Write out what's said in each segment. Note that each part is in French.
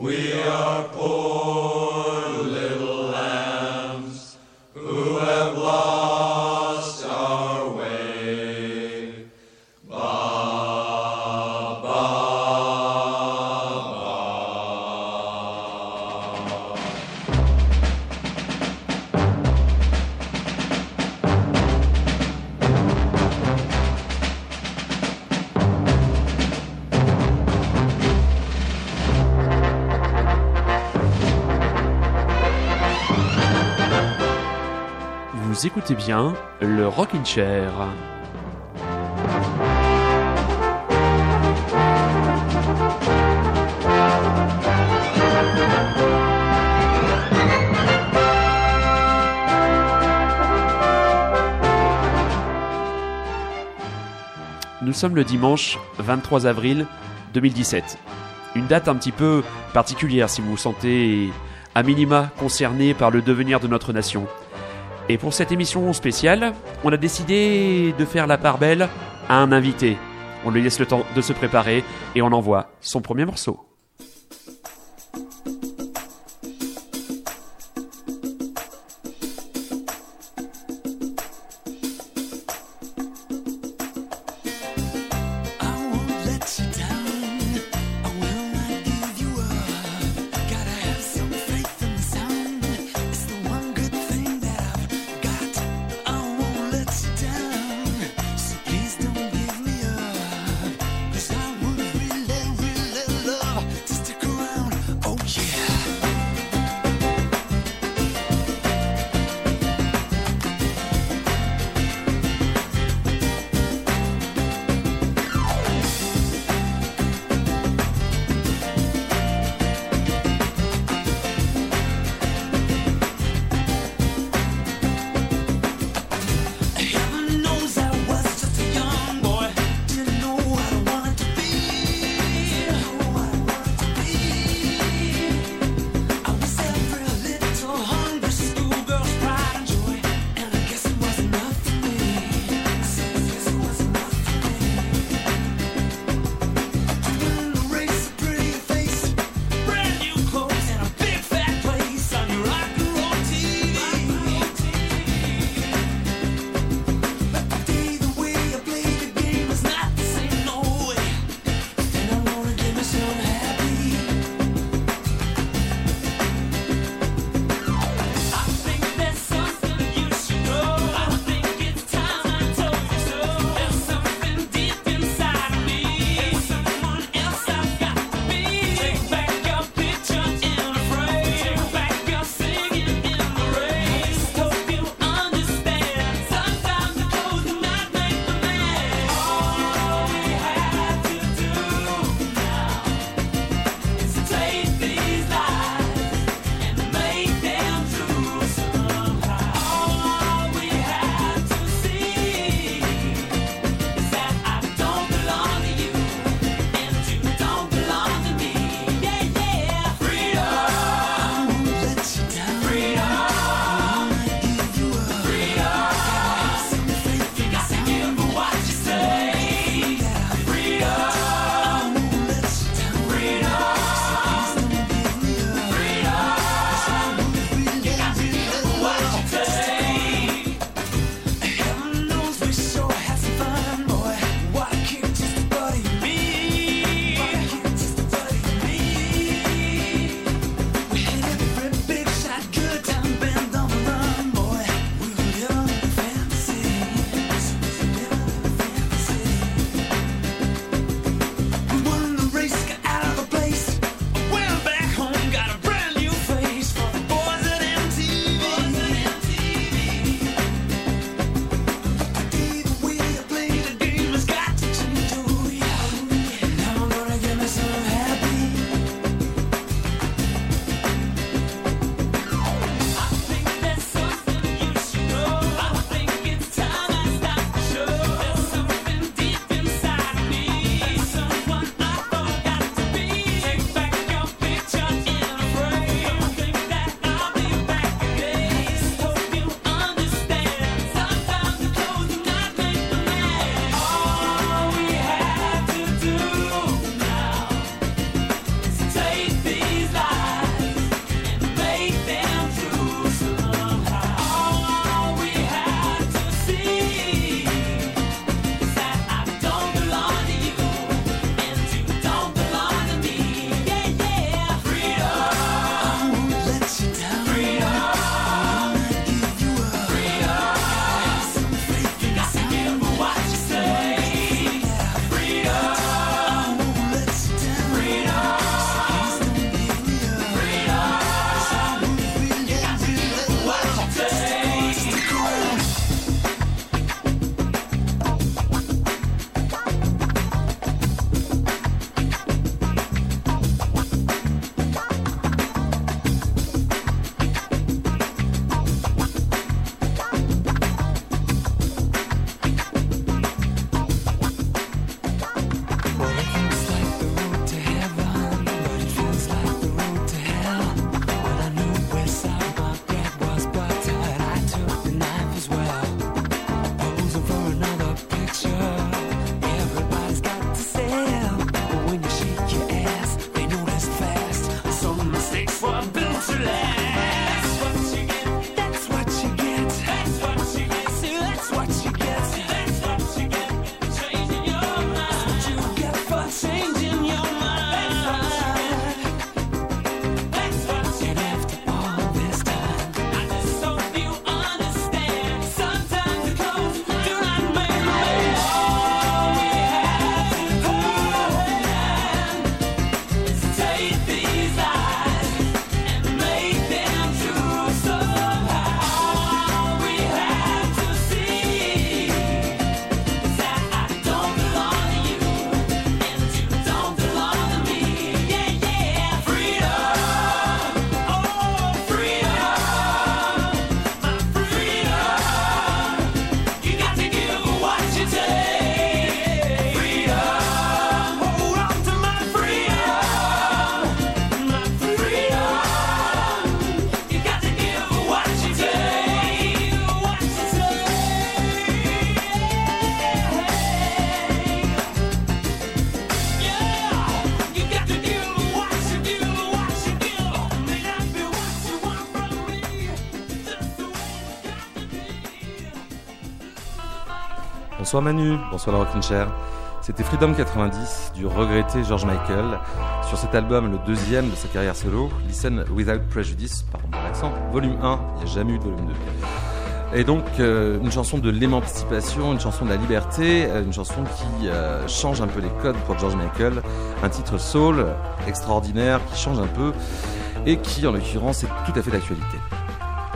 We are poor. Écoutez bien le Rockin' Chair. Nous sommes le dimanche 23 avril 2017. Une date un petit peu particulière si vous vous sentez à minima concerné par le devenir de notre nation. Et pour cette émission spéciale, on a décidé de faire la part belle à un invité. On lui laisse le temps de se préparer et on envoie son premier morceau. Bonsoir Manu, bonsoir la Rockin' Chair. C'était Freedom 90 du regretté George Michael sur cet album, le deuxième de sa carrière solo, Listen Without Prejudice, pardon pour l'accent, volume 1, il n'y a jamais eu de volume 2. Et donc euh, une chanson de l'émancipation, une chanson de la liberté, euh, une chanson qui euh, change un peu les codes pour George Michael, un titre soul extraordinaire qui change un peu et qui en l'occurrence est tout à fait d'actualité.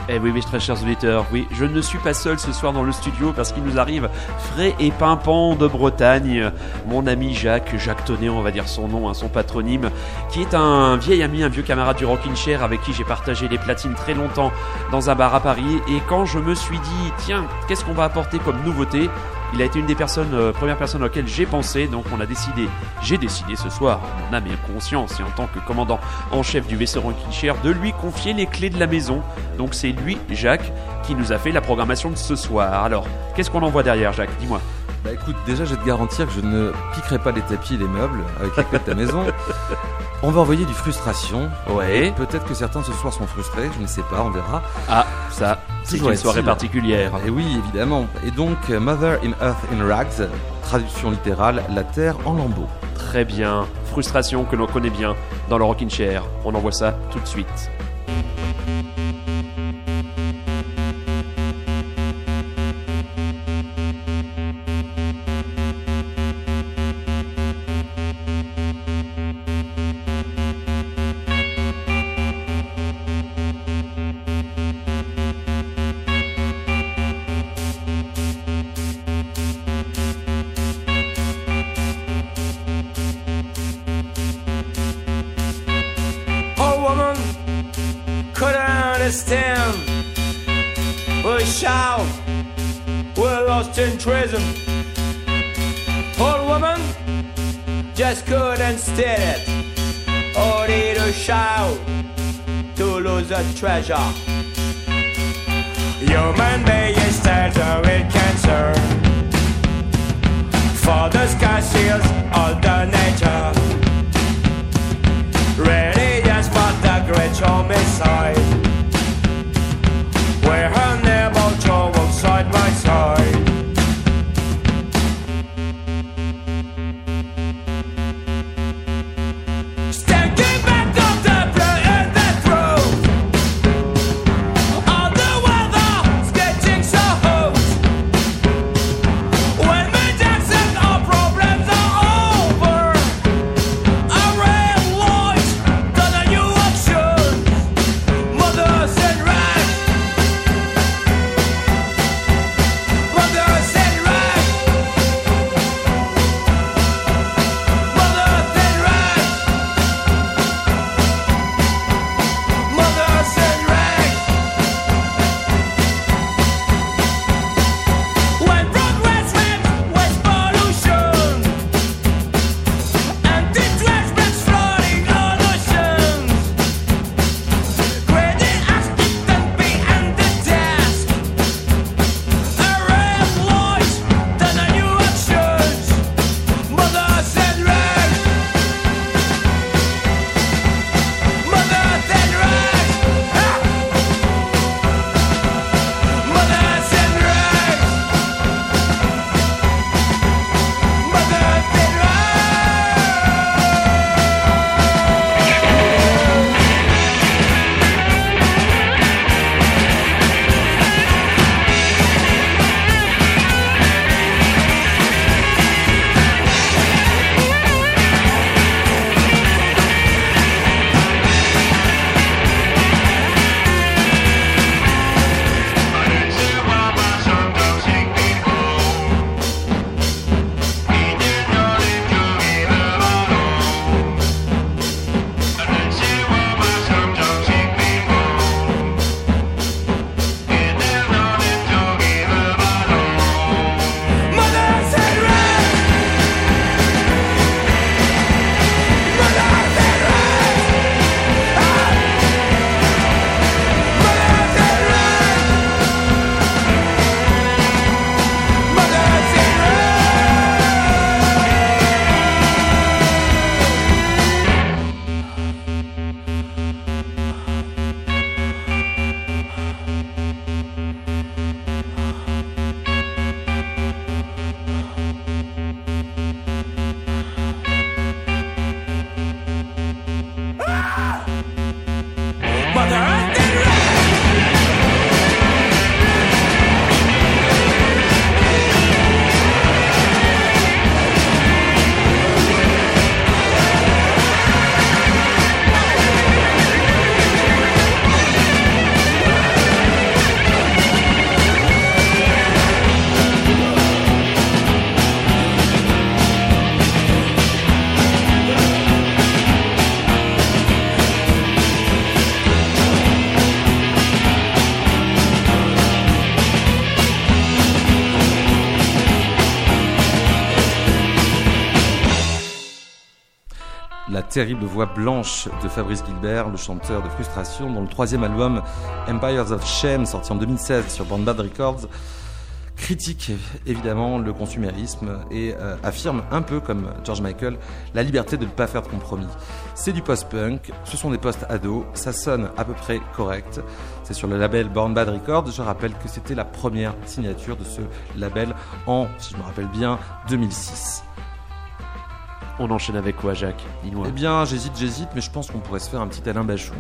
Eh oui, oui, très chers auditeurs, oui, je ne suis pas seul ce soir dans le studio parce qu'il nous arrive frais et pimpant de Bretagne. Mon ami Jacques, Jacques Tonnet, on va dire son nom, hein, son patronyme, qui est un vieil ami, un vieux camarade du Rockin' Chair avec qui j'ai partagé les platines très longtemps dans un bar à Paris. Et quand je me suis dit, tiens, qu'est-ce qu'on va apporter comme nouveauté? Il a été une des personnes, euh, premières personnes auxquelles j'ai pensé, donc on a décidé, j'ai décidé ce soir, mon âme et conscience, et en tant que commandant en chef du vaisseau Rankin de lui confier les clés de la maison. Donc c'est lui, Jacques, qui nous a fait la programmation de ce soir. Alors, qu'est-ce qu'on envoie derrière, Jacques? Dis-moi. Bah écoute, déjà je vais te garantir que je ne piquerai pas les tapis et les meubles avec les clés de ta maison. On va envoyer du frustration. Ouais. Peut-être que certains ce soir sont frustrés, je ne sais pas, on verra. Ah, ça, c'est une soirée particulière. Et oui, évidemment. Et donc, euh, Mother in Earth in Rags, traduction littérale, la terre en lambeaux. Très bien. Frustration que l'on connaît bien dans le Rockin' Chair. On envoie ça tout de suite. Understand. We shout, we're lost in treason. Poor woman just couldn't stand it. Only to shout to lose a treasure. Human being stands with cancer. For the sky seals all the nature. Ready as but the great homicide Where terrible voix blanche de Fabrice Gilbert, le chanteur de Frustration, dont le troisième album Empires of Shame, sorti en 2016 sur Band Bad Records, critique évidemment le consumérisme et euh, affirme un peu comme George Michael la liberté de ne pas faire de compromis. C'est du post-punk, ce sont des post-ados, ça sonne à peu près correct. C'est sur le label Born Bad Records. Je rappelle que c'était la première signature de ce label en, si je me rappelle bien, 2006. On enchaîne avec quoi, Jacques Dis-moi. Eh bien, j'hésite, j'hésite, mais je pense qu'on pourrait se faire un petit Alain Bachung.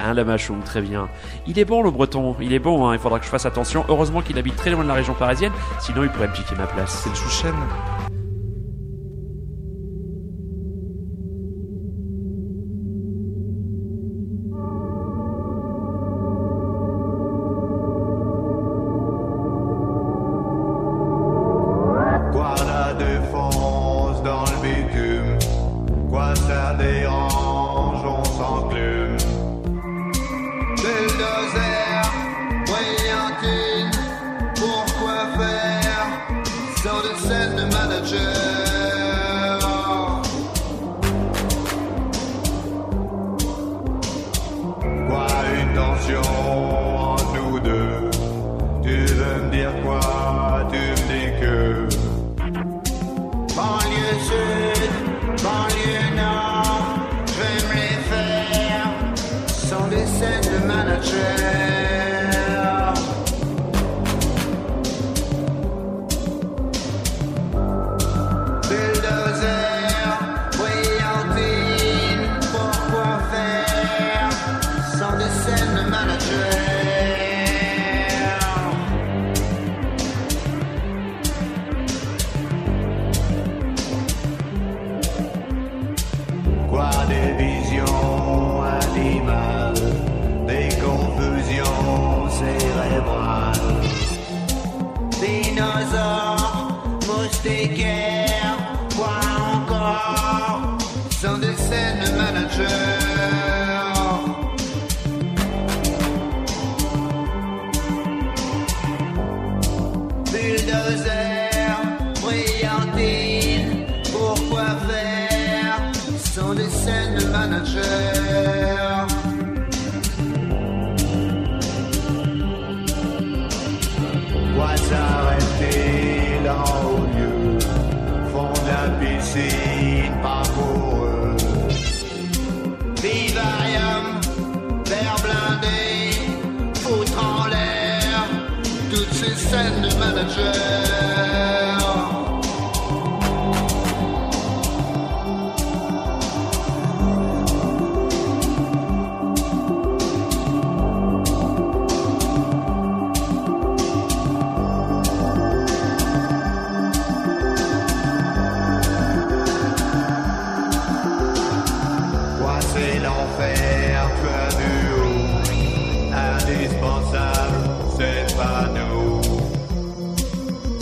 Un Lamachung, très bien. Il est bon le breton, il est bon, hein, il faudra que je fasse attention. Heureusement qu'il habite très loin de la région parisienne, sinon il pourrait me piquer ma place. C'est le Chouchen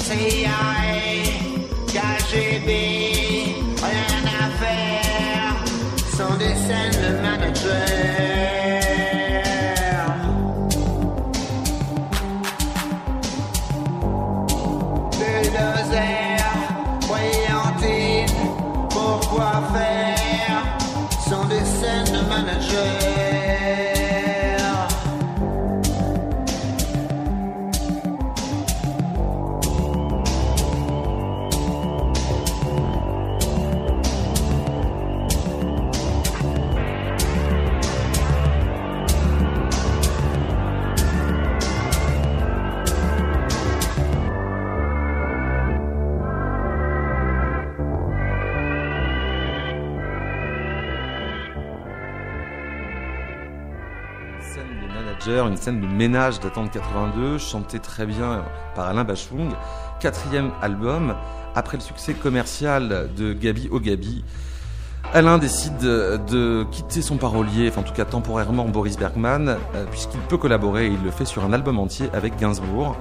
CIA, KGB, une scène de ménage datant de 82, chantée très bien par Alain Bachung. Quatrième album, après le succès commercial de Gabi au Gabi, Alain décide de quitter son parolier, en tout cas temporairement Boris Bergman, euh, puisqu'il peut collaborer il le fait sur un album entier avec Gainsbourg.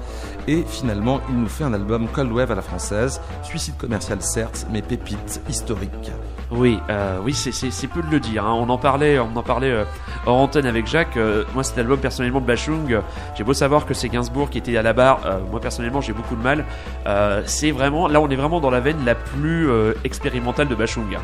Et finalement, il nous fait un album Cold Wave à la française, suicide commercial certes, mais pépite historique. Oui, euh, oui, c'est- peu de le dire. hein. On en parlait, on en parlait euh, hors antenne avec Jacques. Euh, moi, cet album personnellement de Bachung, euh, j'ai beau savoir que c'est Gainsbourg qui était à la barre. euh, moi personnellement, j'ai beaucoup de mal. Euh, c'est vraiment, là, on est vraiment dans la veine la plus euh, expérimentale de Bachung. hein.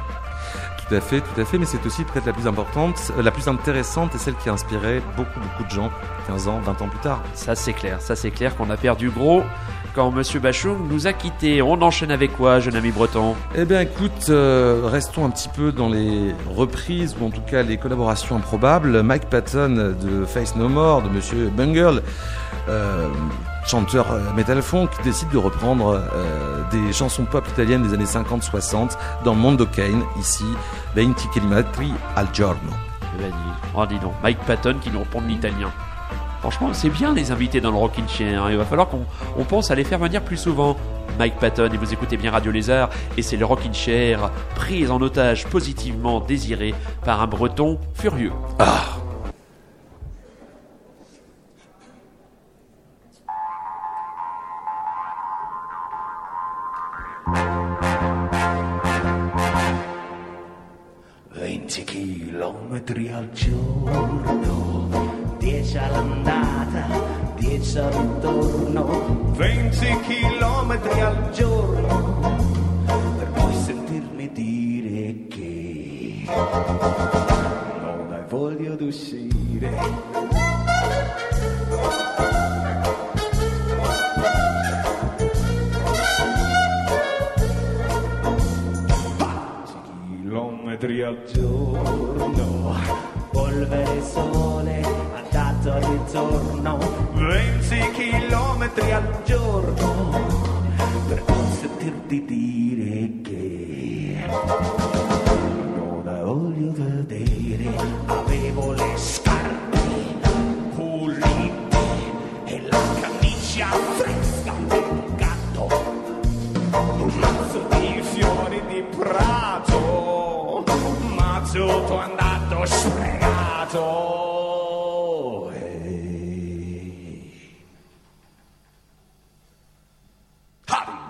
Tout à fait, tout à fait, mais c'est aussi peut-être la plus importante, la plus intéressante et celle qui a inspiré beaucoup, beaucoup de gens 15 ans, 20 ans plus tard. Ça c'est clair, ça c'est clair qu'on a perdu gros quand Monsieur Bachung nous a quittés. On enchaîne avec quoi, jeune ami breton Eh bien écoute, euh, restons un petit peu dans les reprises ou en tout cas les collaborations improbables. Mike Patton de Face No More, de Monsieur Bungle, euh, chanteur euh, metal funk, décide de reprendre euh, des chansons pop italiennes des années 50-60 dans Mondo Kane, ici 20 km al giorno. Eh ben, dis- oh, dis donc, Mike Patton qui nous reprend de l'italien. Franchement, c'est bien les invités dans le Rockin' Chair. hein. Il va falloir qu'on on pense à les faire venir plus souvent. Mike Patton, et vous écoutez bien Radio Lézard, et c'est le Rockin' Chair, prise en otage positivement désiré par un breton furieux. Venti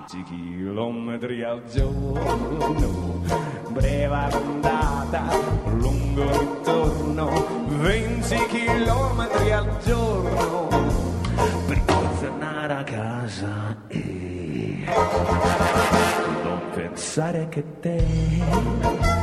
10 chilometri al giorno, breve andata, lungo ritorno, 20 chilometri al giorno, per tornare a casa e non pensare che te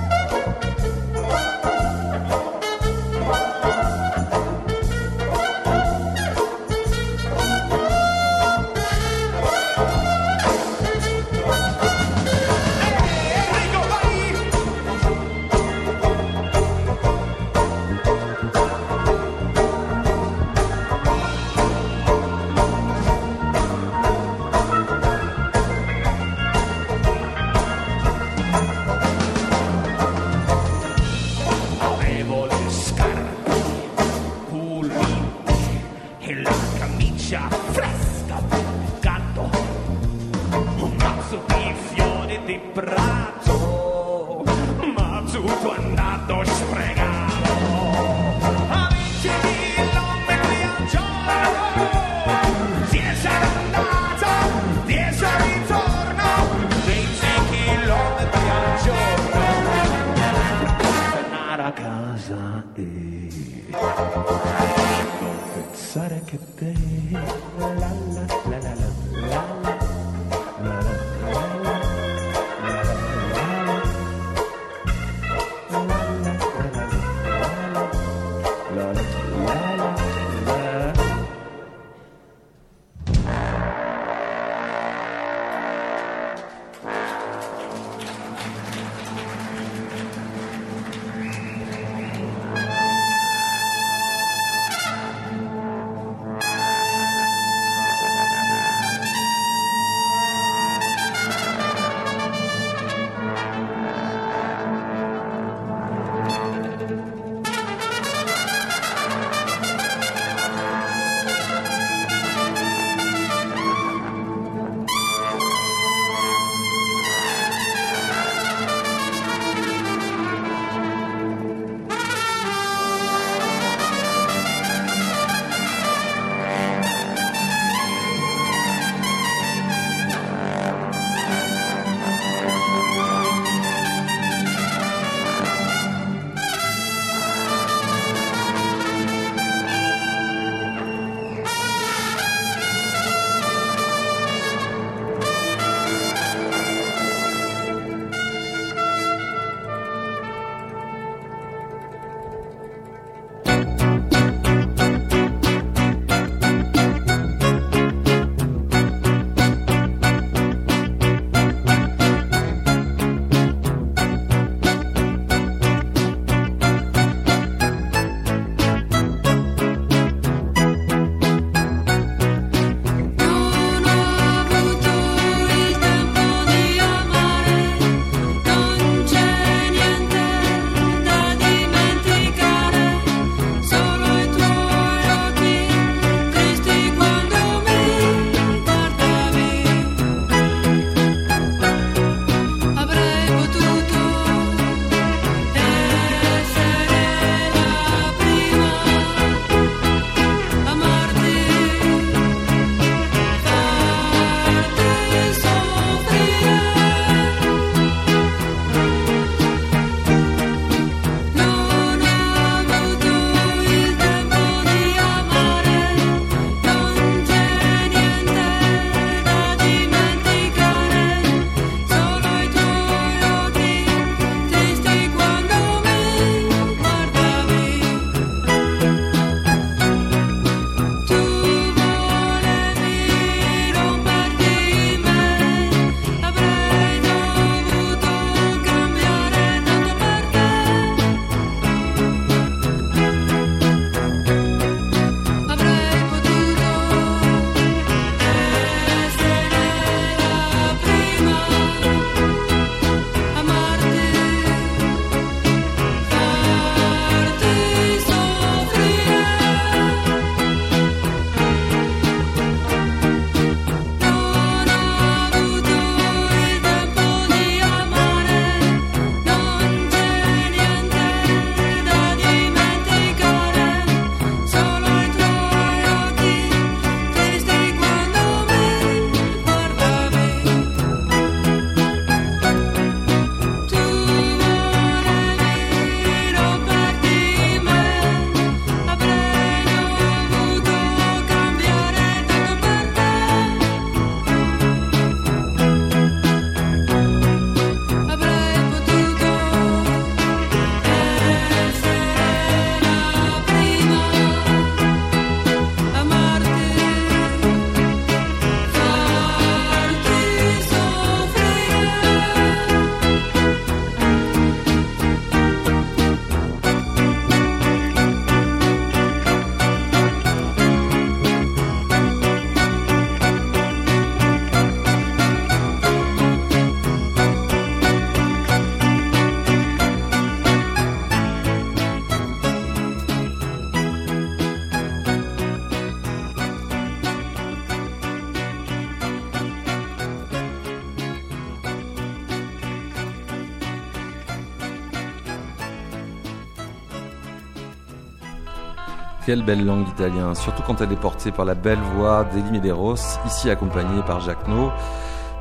Quelle belle langue l'italien, surtout quand elle est portée par la belle voix d'Elie Medeiros, ici accompagnée par Jacques No.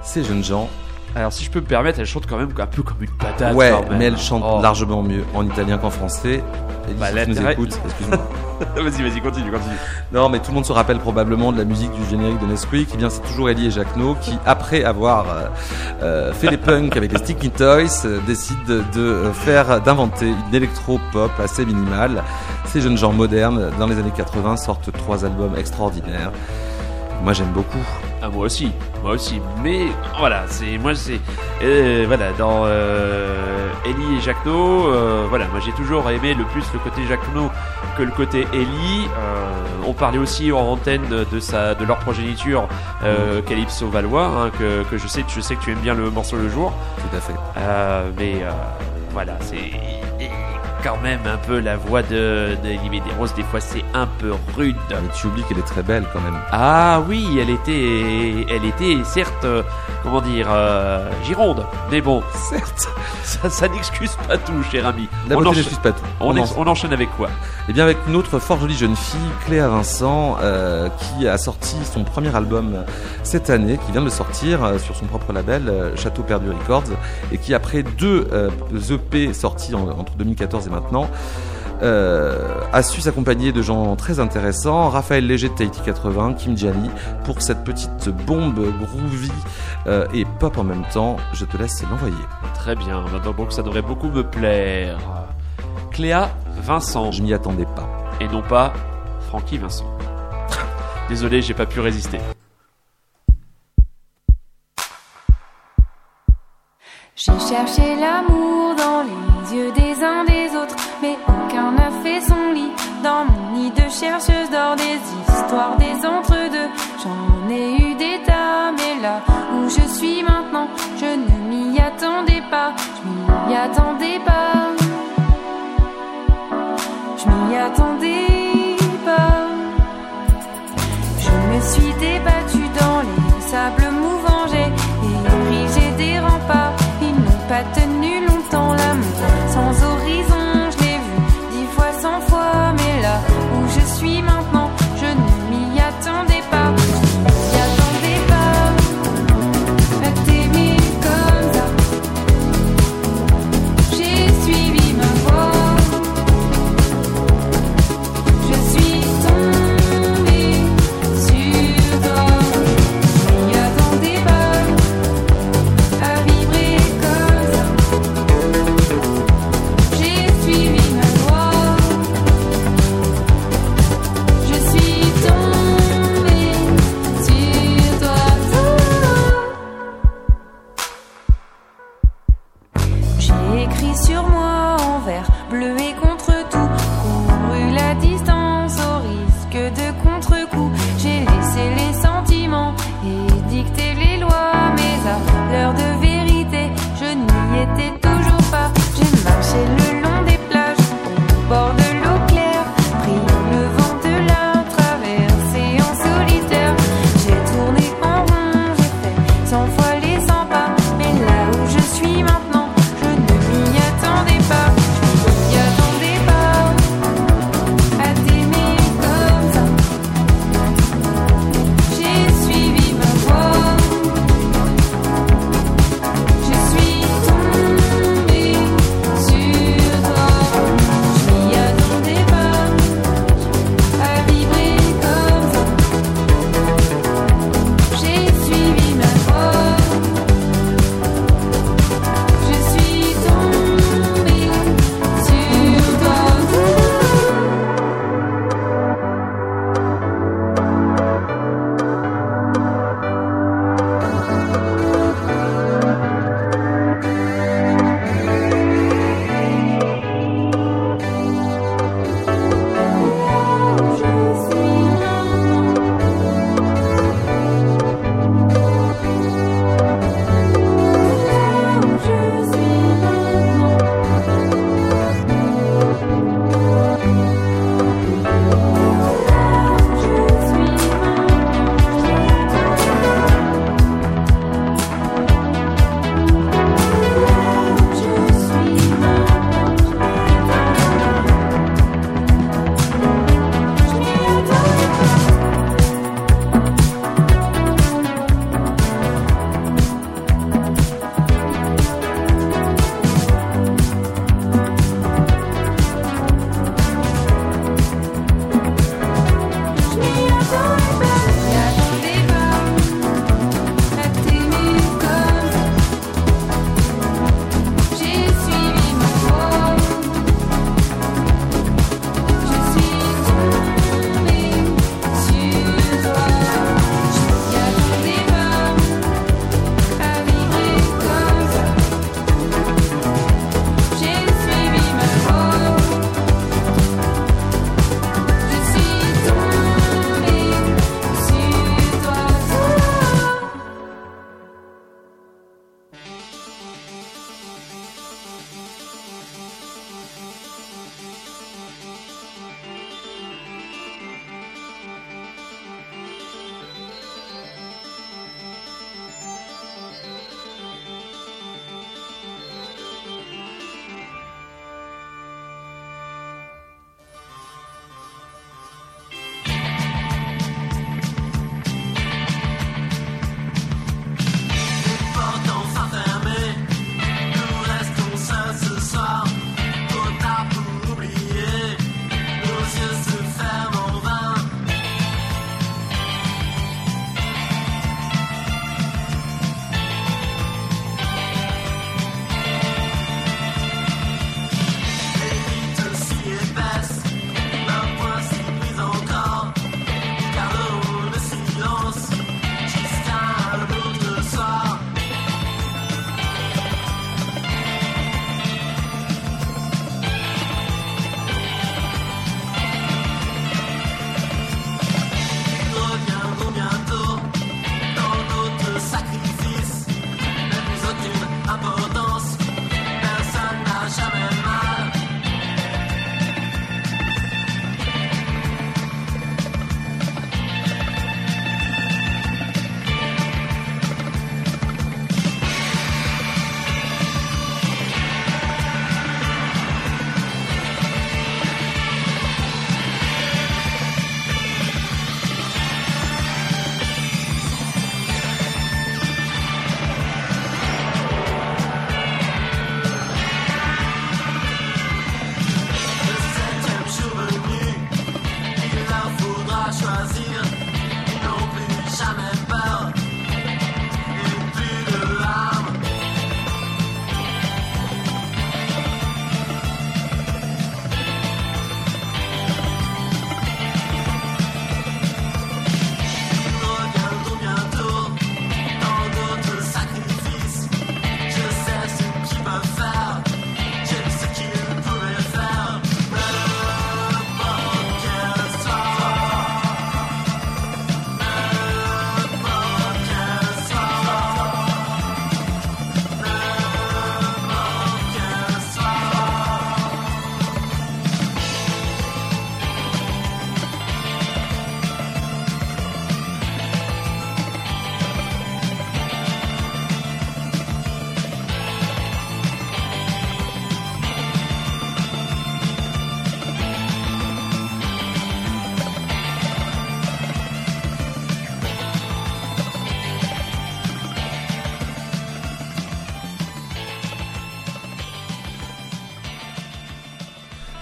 Ces jeunes gens, Alors, si je peux me permettre, elle chante quand même un peu comme une patate. ouais, mais elle chante Oh. largement mieux en italien qu'en français. Elie, Bah, si tu nous écoutes, excuse-moi. vas-y, vas-y, continue, continue. Non, mais tout le monde se rappelle probablement de la musique du générique de Nesquik. Eh bien, c'est toujours Ellie et Jacques No qui, après avoir euh, euh, fait les punks avec les Sticky Toys, euh, décident de, faire, d'inventer une électro-pop assez minimale. Ces jeunes gens modernes, dans les années 80, sortent trois albums extraordinaires. Moi, j'aime beaucoup. Ah, moi aussi, moi aussi. Mais voilà, c'est moi c'est euh, voilà dans euh, Ellie et Jacqueno. euh, voilà, moi j'ai toujours aimé le plus le côté Jacqueno que le côté Ellie. Euh, on parlait aussi en antenne de sa de leur progéniture euh, Calypso Valois, hein, que, que je sais je sais que tu aimes bien le morceau le jour. Tout à fait. Euh, mais euh, voilà, c'est quand même un peu la voix de d'Ellie Medeiros. Des fois c'est un peu rude. Mais tu oublies qu'elle est très belle quand même. Ah oui, elle était, elle était certes, euh, comment dire, euh, Gironde. Mais bon, certes, ça, ça n'excuse pas tout, cher ami. La on, n'excuse pas tout. on, On ex- en- on enchaîne avec quoi? Eh bien, avec une autre fort jolie jeune fille, Cléa Vincent, euh, qui a sorti son premier album cette année, qui vient de le sortir euh, sur son propre label, Château Perdu Records, et qui, après deux EP sortis en- entre 2014 et maintenant, euh, a su s'accompagner de gens très intéressants, Raphaël Léger de Tahiti 80, Kim Gianni, pour cette petite bombe groovy euh, et pop en même temps. Je te laisse l'envoyer. Très bien, maintenant donc ça devrait beaucoup me plaire. Cléa Vincent, Je m'y attendais pas. et non pas Francky Vincent. Désolé, j'ai pas pu résister. J'ai cherché l'amour dans les yeux des autres, mais aucun n'a fait son lit. Dans mon nid de chercheuse d'or, des histoires, des entre-deux. J'en ai eu des tas, mais là où je suis maintenant, je ne m'y attendais pas. Je m'y attendais pas. Je m'y attendais pas. Je me suis débattue dans les sables mouvants, j'ai érigé des remparts. Ils n'ont pas tenu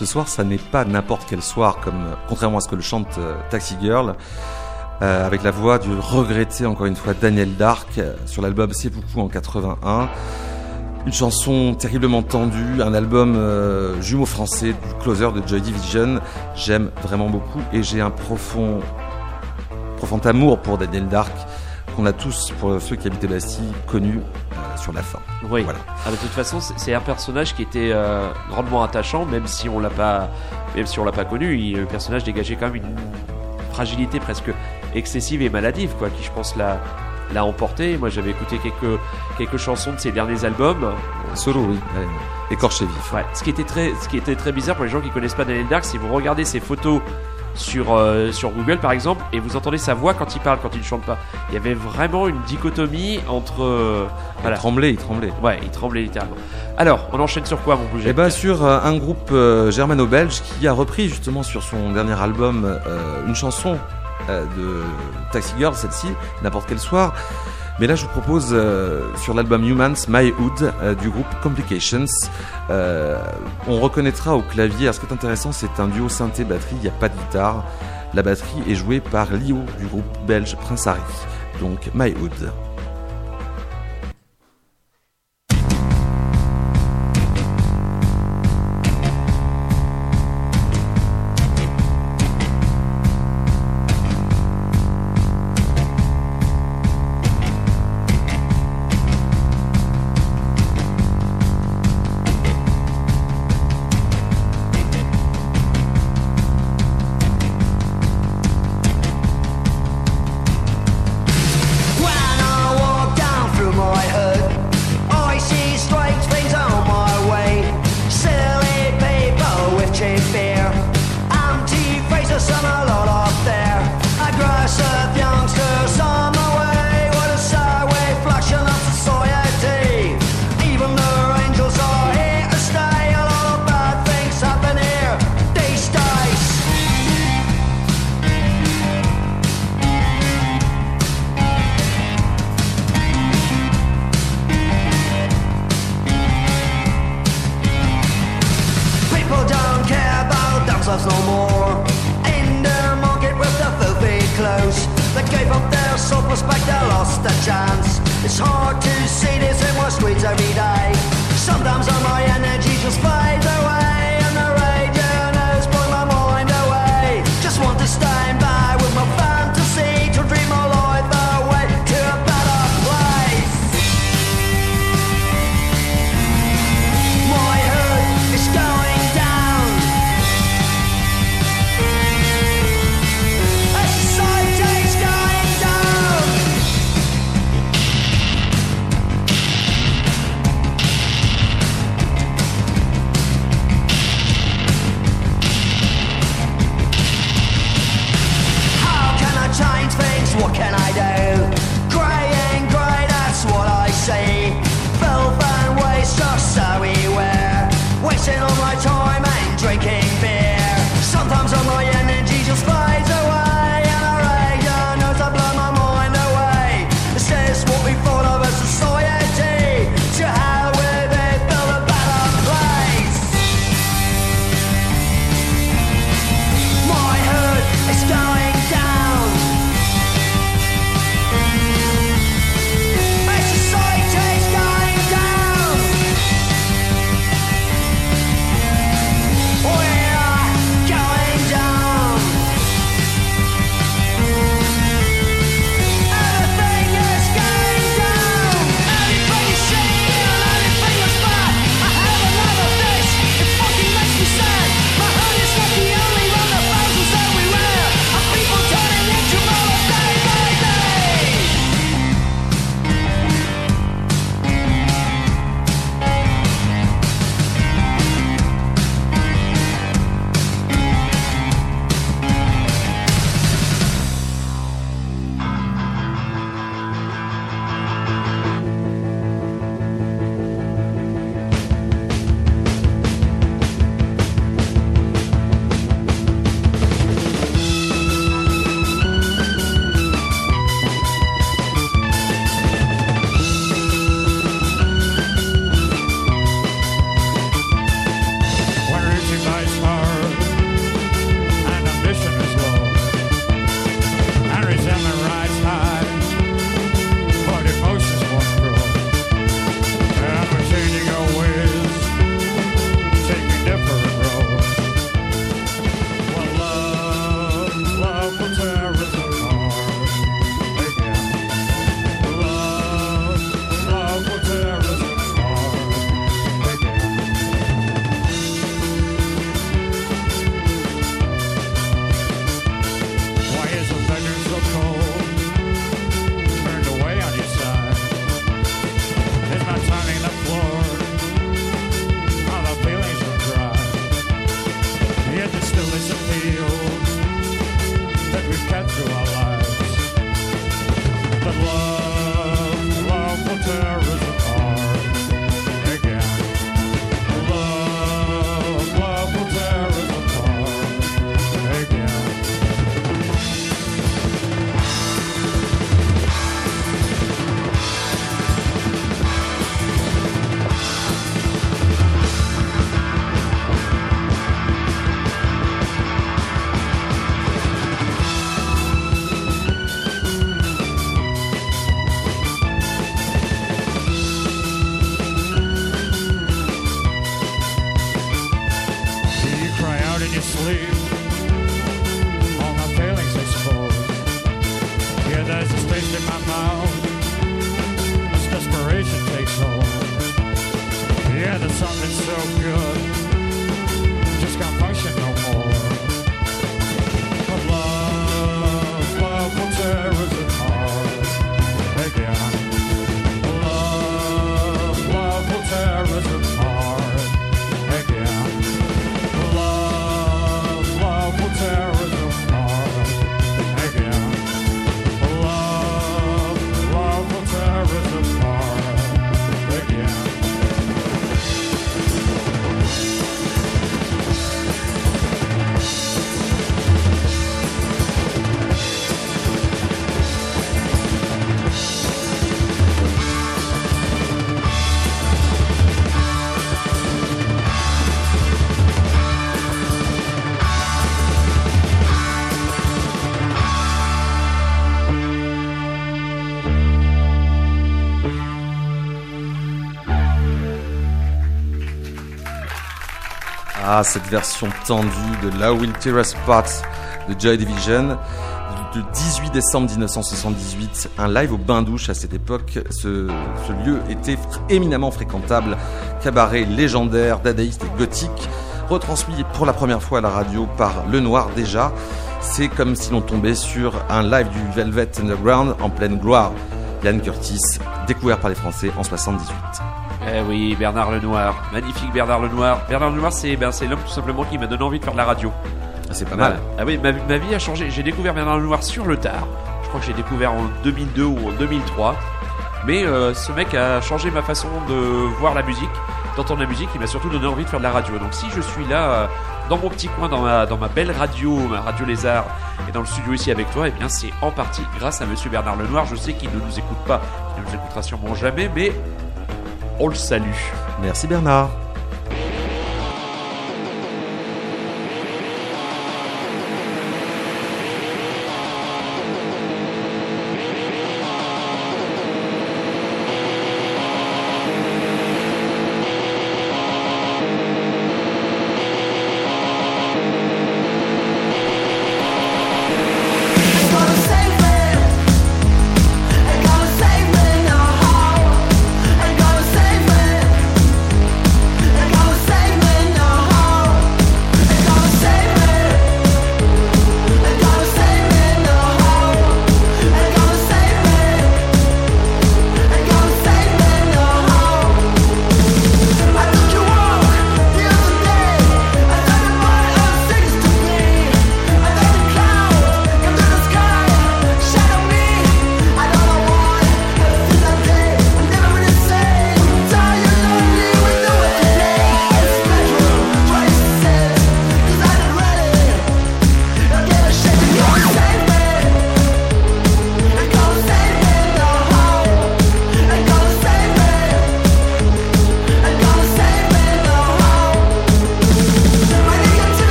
Ce soir, ça n'est pas n'importe quel soir, comme contrairement à ce que le chante euh, Taxi Girl, euh, avec la voix du regretté encore une fois Daniel Dark euh, sur l'album C'est beaucoup en 81. Une chanson terriblement tendue, un album euh, jumeau français du closer de Joy Division. J'aime vraiment beaucoup et j'ai un profond, profond amour pour Daniel Dark qu'on a tous, pour ceux qui habitaient Bastille, connu euh, sur la fin. Oui. Voilà. Ah, de toute façon, c'est- un personnage qui était euh, grandement attachant, même si on l'a pas, même si on l'a pas connu. il- le personnage dégageait quand même une fragilité presque excessive et maladive, quoi, qui je pense l'a l'a emporté. Moi, j'avais écouté quelques quelques chansons de ses derniers albums. Solo, oui. Écorché vif. Ouais. Ce qui était très, ce qui était très bizarre pour les gens qui connaissent pas Daniel Dark, si vous regardez ses photos sur euh, sur Google par exemple et vous entendez sa voix quand il parle, quand il ne chante pas, il y avait vraiment une dichotomie entre euh, Il voilà. tremblait, il tremblait. Ouais, il tremblait littéralement. Alors, on enchaîne sur quoi, mon bouger Et bah sur euh, un groupe germano-belge qui a repris justement sur son dernier album une chanson de Taxi Girl, celle-ci, n'importe quel soir. Mais là je vous propose euh, sur l'album Humans My Hood euh, du groupe Complications. Euh, on reconnaîtra au clavier, alors ce qui est intéressant c'est un duo synthé batterie, il n'y a pas de guitare. La batterie est jouée par Lio du groupe belge Prince Harry. Donc My Hood. Their self-respect, lost their chance. It's hard to see this in my streets every day. Sometimes all my energy just fades Cette version tendue de La Will Tear Us Apart de Joy Division du 18 décembre 1978, un live au bain-douche à cette époque. Ce, lieu était éminemment fréquentable, cabaret légendaire, dadaïste et gothique, retransmis pour la première fois à la radio par Le Noir déjà. C'est comme si l'on tombait sur un live du Velvet Underground en pleine gloire. Ian Curtis, découvert par les Français en 78. Eh oui, Bernard Lenoir, magnifique Bernard Lenoir. Bernard Lenoir, c'est ben, l'homme tout simplement qui m'a donné envie de faire de la radio. C'est pas mal. Ah oui, ma, ma vie a changé. J'ai découvert Bernard Lenoir sur le tard. Je crois que j'ai découvert en 2002 ou en 2003. Mais euh, ce mec a changé ma façon de voir la musique, d'entendre la musique. Il m'a surtout donné envie de faire de la radio. Donc si je suis là, euh, dans mon petit coin, dans ma, dans ma belle radio, ma radio Lézard, et dans le studio ici avec toi, eh bien c'est en partie grâce à Monsieur Bernard Lenoir. Je sais qu'il ne nous écoute pas, qu'il ne nous écoutera sûrement jamais, mais on le salue. Merci Bernard.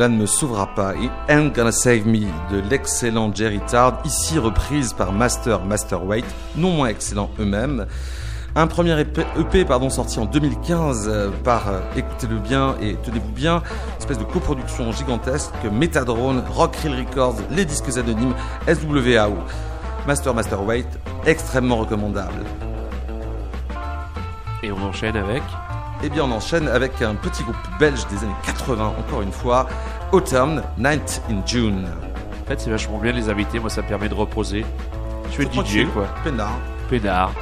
Cela ne me sauvera pas. Et Ain't Gonna Save Me de l'excellent Jerry Tard, ici reprise par Master Master Weight, non moins excellent eux-mêmes. Un premier EP, EP, pardon, sorti en 2015 euh, par, euh, écoutez-le bien et tenez-vous bien, espèce de coproduction gigantesque, Metadrone, Rock Reel Records, les disques anonymes, SWAO. Master Master Weight, extrêmement recommandable. Et on enchaîne avec. Eh bien, on enchaîne avec un petit groupe belge des années 80, encore une fois, Autumn, Night in June. En fait, c'est vachement bien de les inviter. Moi, ça me permet de reposer. Je suis DJ, quoi. Peinard. Pédard.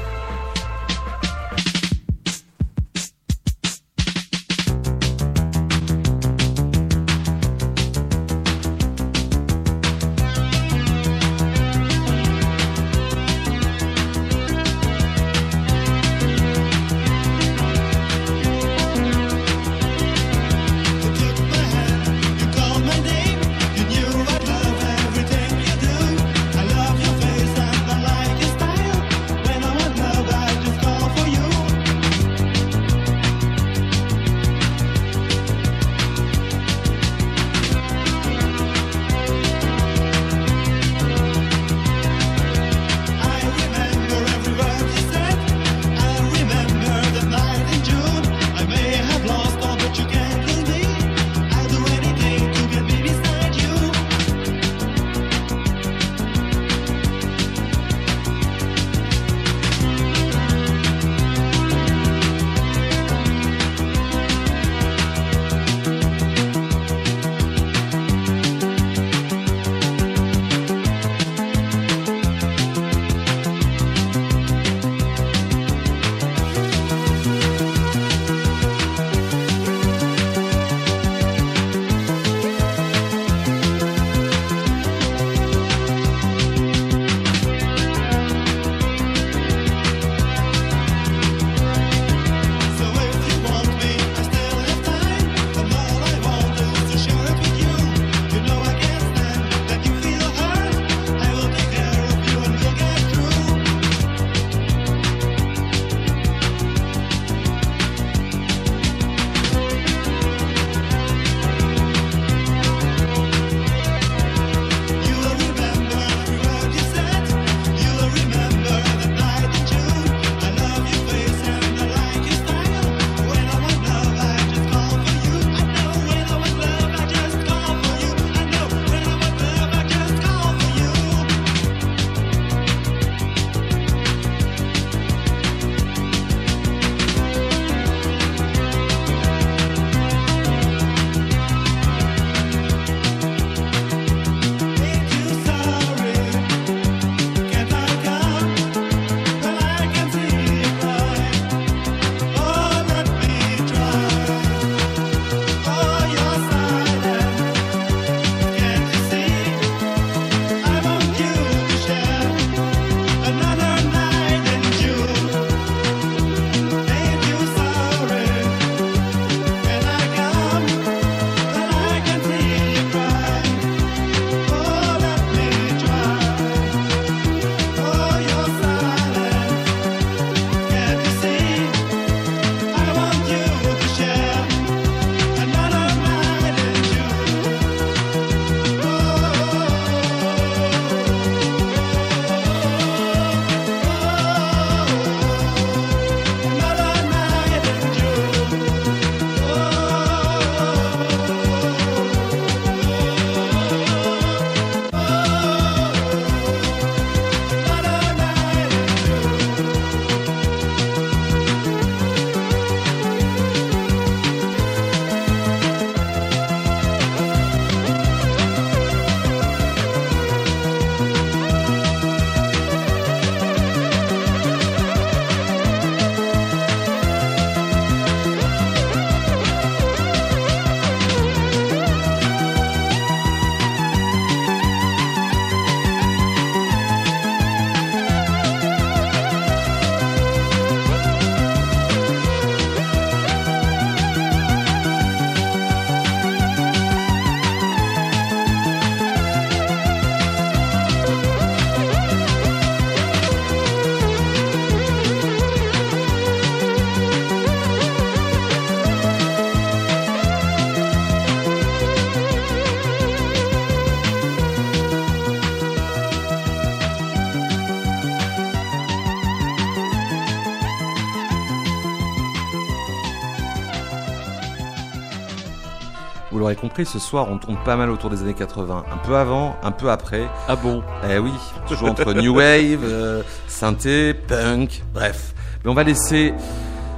L'aurez compris, ce soir, on tourne pas mal autour des années 80. Un peu avant, un peu après. Ah bon? Eh oui, toujours entre New Wave, euh, synthé, punk, bref. Mais on va laisser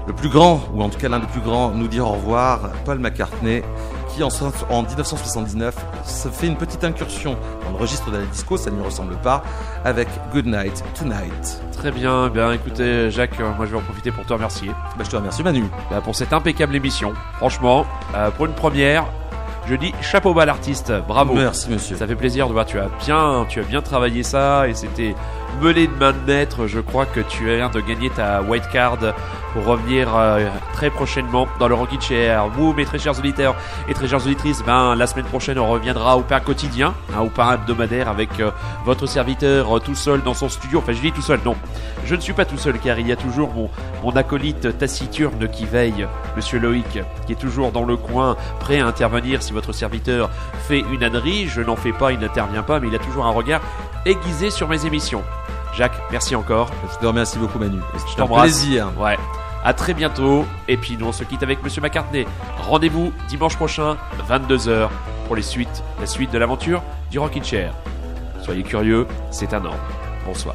le plus grand, ou en tout cas l'un des plus grands, nous dire au revoir, Paul McCartney, qui en, so- en 1979 se fait une petite incursion dans le registre de la disco, ça ne lui ressemble pas, avec Good Night Tonight. Très bien. Eh Bien, écoutez, Jacques, euh, moi je vais en profiter pour te remercier Bah, je te remercie Manu. bah, pour cette impeccable émission. Franchement, euh, pour une première, je dis chapeau bas l'artiste. Bravo. Merci monsieur. Ça fait plaisir de voir. Tu as bien, tu as bien travaillé ça et c'était mené de main de maître. Je crois que tu viens de gagner ta white card pour revenir euh, très prochainement dans le Rockin' Chair. Vous, mes très chers auditeurs et très chères auditrices, ben la semaine prochaine on reviendra au pain quotidien, hein, au pain hebdomadaire avec euh, votre serviteur euh, tout seul dans son studio. Enfin, je dis tout seul, non. Je ne suis pas tout seul car il y a toujours mon, mon acolyte taciturne qui veille, Monsieur Loïc, qui est toujours dans le coin, prêt à intervenir si votre serviteur fait une ânerie. Je n'en fais pas, il n'intervient pas, mais il a toujours un regard aiguisé sur mes émissions. Jacques, merci encore. Je te remercie beaucoup Manu. Je t'embrasse. plaisir. Ouais. À très bientôt. Et puis nous on se quitte avec Monsieur McCartney. Rendez-vous dimanche prochain, 22h, pour les suites, la suite de l'aventure du Rockin' Chair. Soyez curieux, c'est un ordre. Bonsoir.